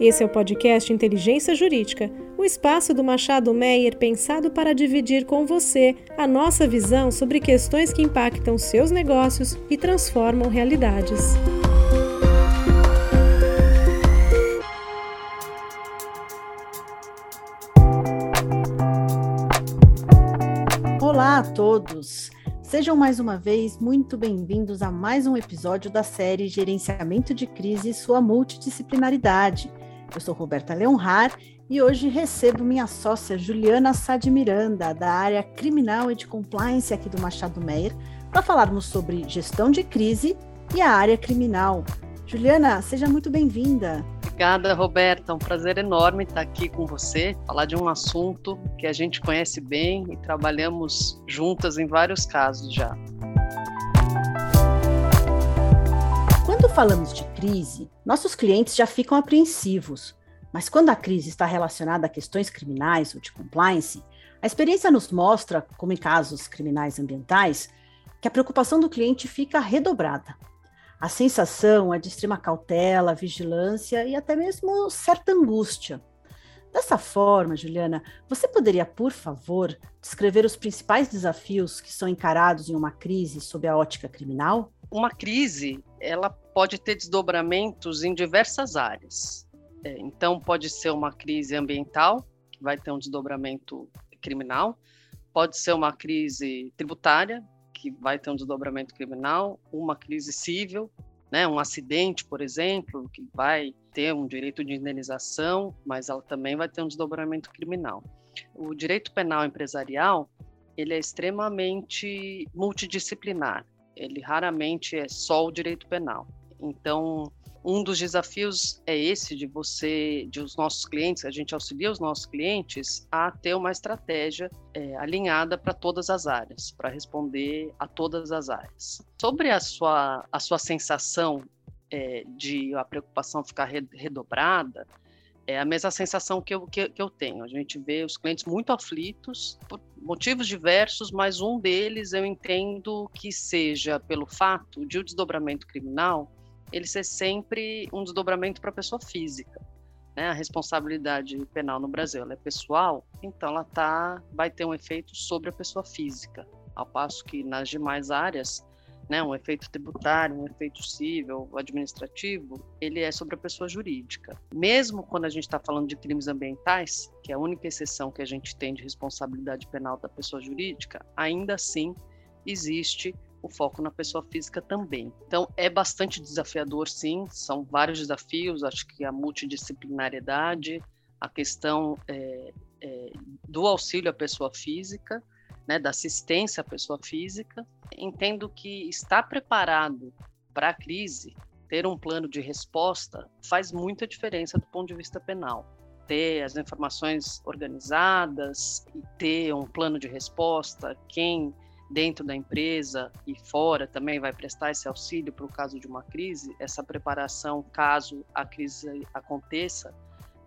Esse é o podcast Inteligência Jurídica, o espaço do Machado Meyer pensado para dividir com você a nossa visão sobre questões que impactam seus negócios e transformam realidades. Olá a todos! Sejam mais uma vez muito bem-vindos a mais um episódio da série Gerenciamento de Crise e sua multidisciplinaridade eu sou Roberta Leonhar e hoje recebo minha sócia Juliana Sade Miranda, da área criminal e de compliance aqui do Machado Meyer, para falarmos sobre gestão de crise e a área criminal. Juliana, seja muito bem-vinda. Obrigada, Roberta. É um prazer enorme estar aqui com você, falar de um assunto que a gente conhece bem e trabalhamos juntas em vários casos já. Falamos de crise, nossos clientes já ficam apreensivos. Mas quando a crise está relacionada a questões criminais ou de compliance, a experiência nos mostra, como em casos criminais ambientais, que a preocupação do cliente fica redobrada. A sensação é de extrema cautela, vigilância e até mesmo certa angústia. Dessa forma, Juliana, você poderia, por favor, descrever os principais desafios que são encarados em uma crise sob a ótica criminal? Uma crise, ela pode ter desdobramentos em diversas áreas. É, então, pode ser uma crise ambiental, que vai ter um desdobramento criminal, pode ser uma crise tributária, que vai ter um desdobramento criminal, uma crise civil, né, um acidente, por exemplo, que vai ter um direito de indenização, mas ela também vai ter um desdobramento criminal. O direito penal empresarial, ele é extremamente multidisciplinar. Ele raramente é só o direito penal. Então, um dos desafios é esse de você, de os nossos clientes, a gente auxilia os nossos clientes a ter uma estratégia é, alinhada para todas as áreas, para responder a todas as áreas. Sobre a sua, a sua sensação é, de a preocupação ficar redobrada, é a mesma sensação que eu, que, que, eu tenho. A gente vê os clientes muito aflitos por motivos diversos, mas um deles eu entendo que seja pelo fato de o desdobramento criminal ele ser sempre um desdobramento para a pessoa física. Né? A responsabilidade penal no Brasil é pessoal, então ela tá, vai ter um efeito sobre a pessoa física, ao passo que nas demais áreas, né, um efeito tributário, um efeito civil, administrativo, ele é sobre a pessoa jurídica. Mesmo quando a gente está falando de crimes ambientais, que é a única exceção que a gente tem de responsabilidade penal da pessoa jurídica, ainda assim existe o foco na pessoa física também. Então, é bastante desafiador, sim, são vários desafios, acho que a multidisciplinariedade, a questão é, é, do auxílio à pessoa física, né, da assistência à pessoa física. Entendo que estar preparado para a crise, ter um plano de resposta, faz muita diferença do ponto de vista penal ter as informações organizadas e ter um plano de resposta, quem dentro da empresa e fora também vai prestar esse auxílio para o caso de uma crise, essa preparação caso a crise aconteça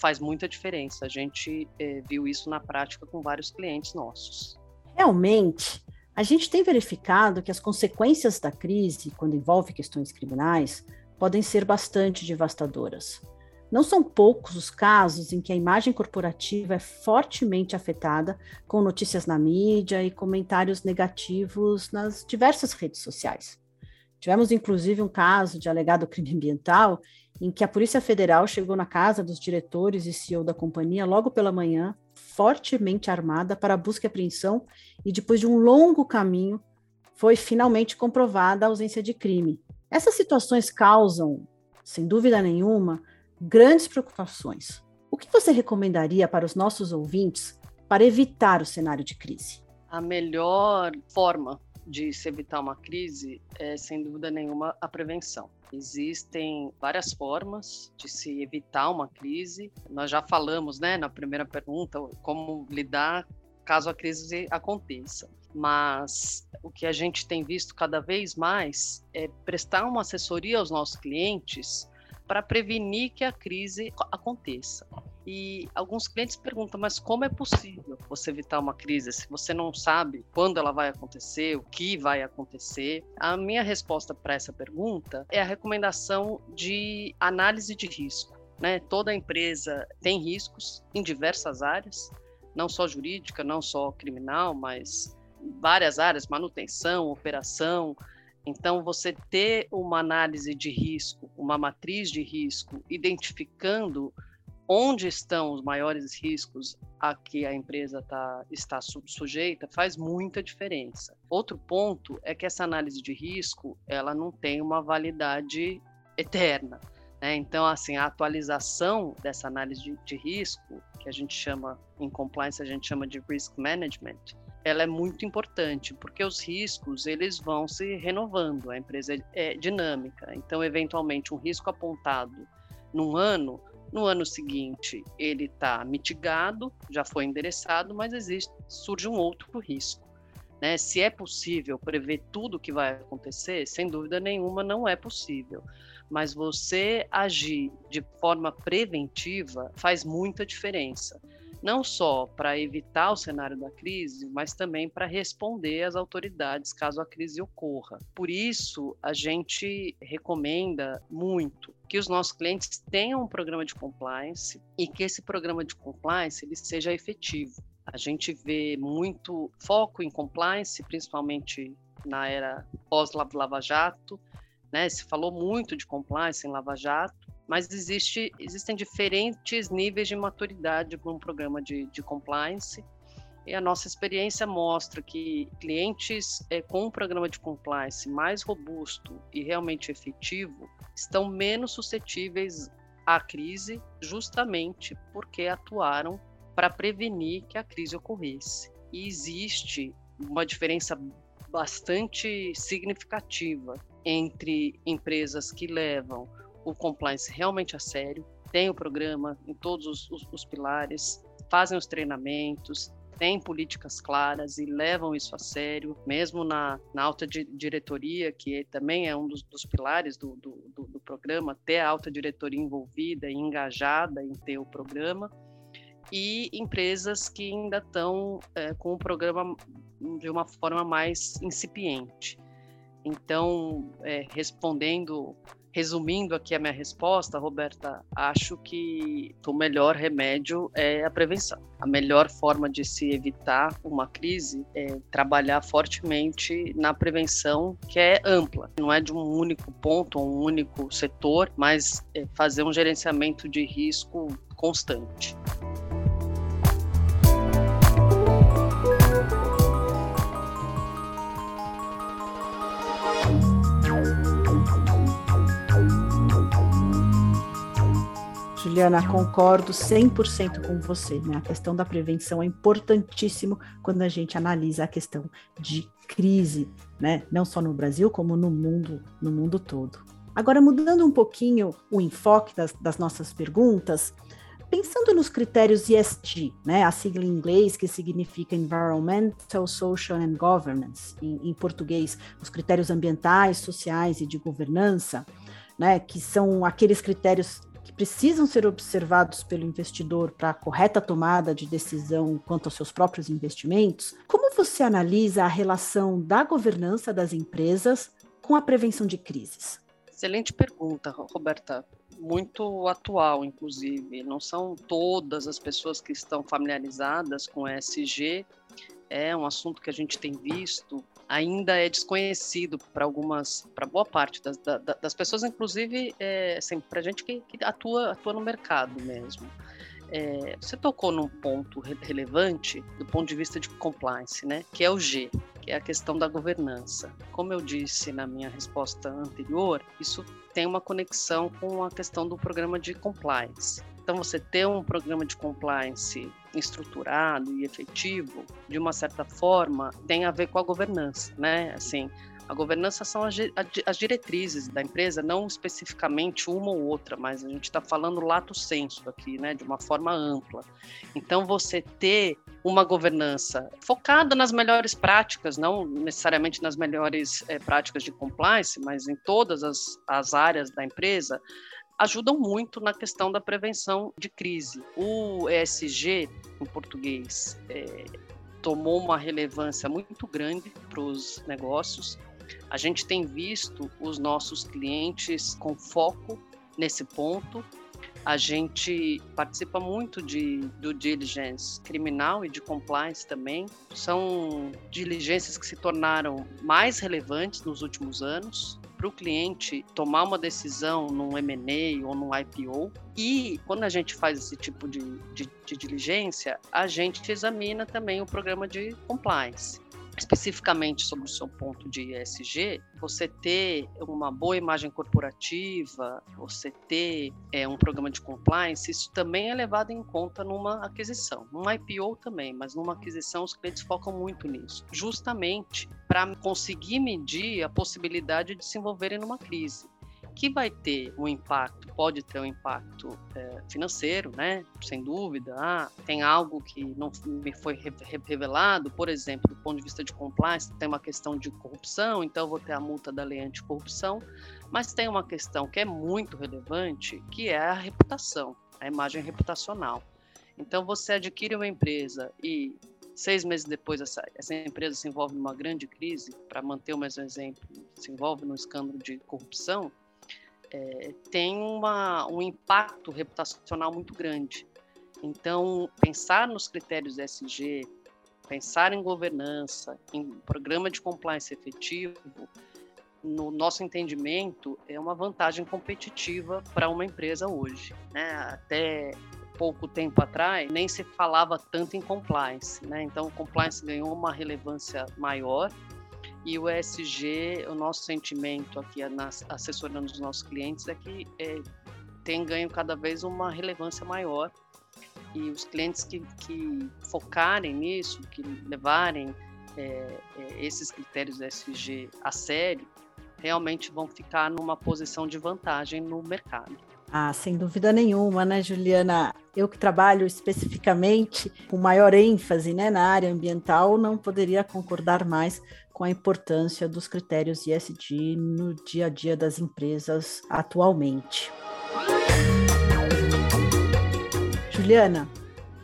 faz muita diferença. A gente é, viu isso na prática com vários clientes nossos. Realmente, a gente tem verificado que as consequências da crise, quando envolve questões criminais, podem ser bastante devastadoras. Não são poucos os casos em que a imagem corporativa é fortemente afetada com notícias na mídia e comentários negativos nas diversas redes sociais. Tivemos, inclusive, um caso de alegado crime ambiental em que a Polícia Federal chegou na casa dos diretores e CEO da companhia logo pela manhã, fortemente armada para busca e apreensão, e depois de um longo caminho, foi finalmente comprovada a ausência de crime. Essas situações causam, sem dúvida nenhuma, grandes preocupações. O que você recomendaria para os nossos ouvintes para evitar o cenário de crise? A melhor forma de se evitar uma crise é, sem dúvida nenhuma, a prevenção. Existem várias formas de se evitar uma crise. Nós já falamos, né, na primeira pergunta, como lidar caso a crise aconteça. Mas o que a gente tem visto cada vez mais é prestar uma assessoria aos nossos clientes para prevenir que a crise aconteça. E alguns clientes perguntam, mas como é possível você evitar uma crise se você não sabe quando ela vai acontecer, o que vai acontecer? A minha resposta para essa pergunta é a recomendação de análise de risco. né? Toda empresa tem riscos em diversas áreas, não só jurídica, não só criminal, mas várias áreas, manutenção, operação. Então, você ter uma análise de risco, uma matriz de risco, identificando onde estão os maiores riscos a que a empresa tá, está sujeita faz muita diferença. Outro ponto é que essa análise de risco ela não tem uma validade eterna. Né? Então, assim, a atualização dessa análise de, de risco, que a gente chama, em compliance, a gente chama de risk management, ela é muito importante, porque os riscos eles vão se renovando, a empresa é dinâmica. Então, eventualmente, um risco apontado num ano no ano seguinte, ele está mitigado, já foi endereçado, mas existe, surge um outro risco. Né? Se é possível prever tudo o que vai acontecer, sem dúvida nenhuma não é possível. Mas você agir de forma preventiva faz muita diferença não só para evitar o cenário da crise, mas também para responder às autoridades caso a crise ocorra. Por isso, a gente recomenda muito que os nossos clientes tenham um programa de compliance e que esse programa de compliance ele seja efetivo. A gente vê muito foco em compliance, principalmente na era pós-Lava Jato, né? Se falou muito de compliance em Lava Jato, mas existe, existem diferentes níveis de maturidade para um programa de, de compliance. E a nossa experiência mostra que clientes é, com um programa de compliance mais robusto e realmente efetivo estão menos suscetíveis à crise, justamente porque atuaram para prevenir que a crise ocorresse. E existe uma diferença bastante significativa entre empresas que levam o compliance realmente a sério, tem o programa em todos os, os, os pilares, fazem os treinamentos, têm políticas claras e levam isso a sério, mesmo na, na alta di diretoria, que também é um dos, dos pilares do, do, do, do, programa, ter a alta diretoria envolvida e engajada em ter o programa, e empresas que ainda estão é, com o programa de uma forma mais incipiente. Então, é, respondendo Resumindo aqui a minha resposta, Roberta, acho que o melhor remédio é a prevenção. A melhor forma de se evitar uma crise é trabalhar fortemente na prevenção, que é ampla. Não é de um único ponto, um único setor, mas é fazer um gerenciamento de risco constante. Juliana, concordo 100% com você. Né? A questão da prevenção é importantíssimo quando a gente analisa a questão de crise, né? não só no Brasil, como no mundo, no mundo todo. Agora, mudando um pouquinho o enfoque das, das nossas perguntas, pensando nos critérios ESG, né, a sigla em inglês que significa Environmental, Social and Governance, em, em português, os critérios ambientais, sociais e de governança, né, que são aqueles critérios precisam ser observados pelo investidor para a correta tomada de decisão quanto aos seus próprios investimentos, como você analisa a relação da governança das empresas com a prevenção de crises? Excelente pergunta, Roberta. Muito atual, inclusive. Não são todas as pessoas que estão familiarizadas com ESG. É um assunto que a gente tem visto ainda é desconhecido para algumas, para boa parte das, das pessoas, inclusive é, assim, para gente que, que, atua, atua no mercado mesmo. É, você tocou num ponto relevante do ponto de vista de compliance, né? Que é o G, que é a questão da governança. Como eu disse na minha resposta anterior, isso tem uma conexão com a questão do programa de compliance. Então, você ter um programa de compliance estruturado e efetivo, de uma certa forma, tem a ver com a governança, né? Assim, a governança são as, diretrizes da empresa, não especificamente uma ou outra, mas a gente está falando lato senso aqui, né, de uma forma ampla. Então, você ter uma governança focada nas melhores práticas, não necessariamente nas melhores é, práticas de compliance, mas em todas as, as áreas da empresa, ajudam muito na questão da prevenção de crise. O ESG, em português, é, tomou uma relevância muito grande para os negócios. A gente tem visto os nossos clientes com foco nesse ponto. A gente participa muito de do diligence criminal e de compliance também. São diligências que se tornaram mais relevantes nos últimos anos para o cliente tomar uma decisão num M&A ou num IPO. E quando a gente faz esse tipo de, de, de diligência, a gente examina também o programa de compliance especificamente sobre o seu ponto de ESG, você ter uma boa imagem corporativa, você ter é, um programa de compliance, isso também é levado em conta numa aquisição. Num IPO também, mas numa aquisição os clientes focam muito nisso, justamente para conseguir medir a possibilidade de se envolverem numa crise que vai ter um impacto, pode ter um impacto é, financeiro, né? Sem dúvida. Ah, tem algo que não me foi revelado, por exemplo, do ponto de vista de compliance, tem uma questão de corrupção, então vou ter a multa da lei anticorrupção, mas tem uma questão que é muito relevante, que é a reputação, a imagem reputacional. Então você adquire uma empresa e seis meses depois essa, essa empresa se envolve numa grande crise, para manter o mesmo exemplo, se envolve num escândalo de corrupção, é, tem uma, um impacto reputacional muito grande. Então, pensar nos critérios SG, pensar em governança, em programa de compliance efetivo, no nosso entendimento, é uma vantagem competitiva para uma empresa hoje. Né? Até pouco tempo atrás, nem se falava tanto em compliance. Né? Então, o compliance ganhou uma relevância maior e o ESG, o nosso sentimento aqui, assessorando os nossos clientes, é que é, tem ganho cada vez uma relevância maior. E os clientes que, que focarem nisso, que levarem é, é, esses critérios ESG a sério, realmente vão ficar numa posição de vantagem no mercado. Ah, sem dúvida nenhuma, né, Juliana? Eu que trabalho especificamente com maior ênfase né, na área ambiental, não poderia concordar mais com a importância dos critérios ISD no dia a dia das empresas atualmente. Juliana,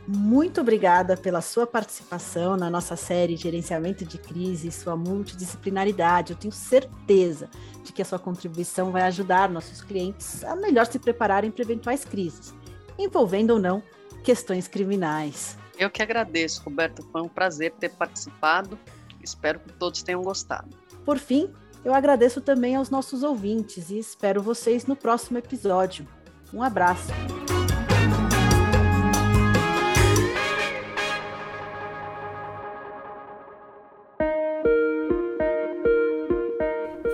muito obrigada pela sua participação na nossa série Gerenciamento de Crise e sua multidisciplinaridade. Eu tenho certeza de que a sua contribuição vai ajudar nossos clientes a melhor se prepararem para eventuais crises, envolvendo ou não questões criminais. Eu que agradeço, Roberto. Foi um prazer ter participado. Espero que todos tenham gostado. Por fim, eu agradeço também aos nossos ouvintes e espero vocês no próximo episódio. Um abraço.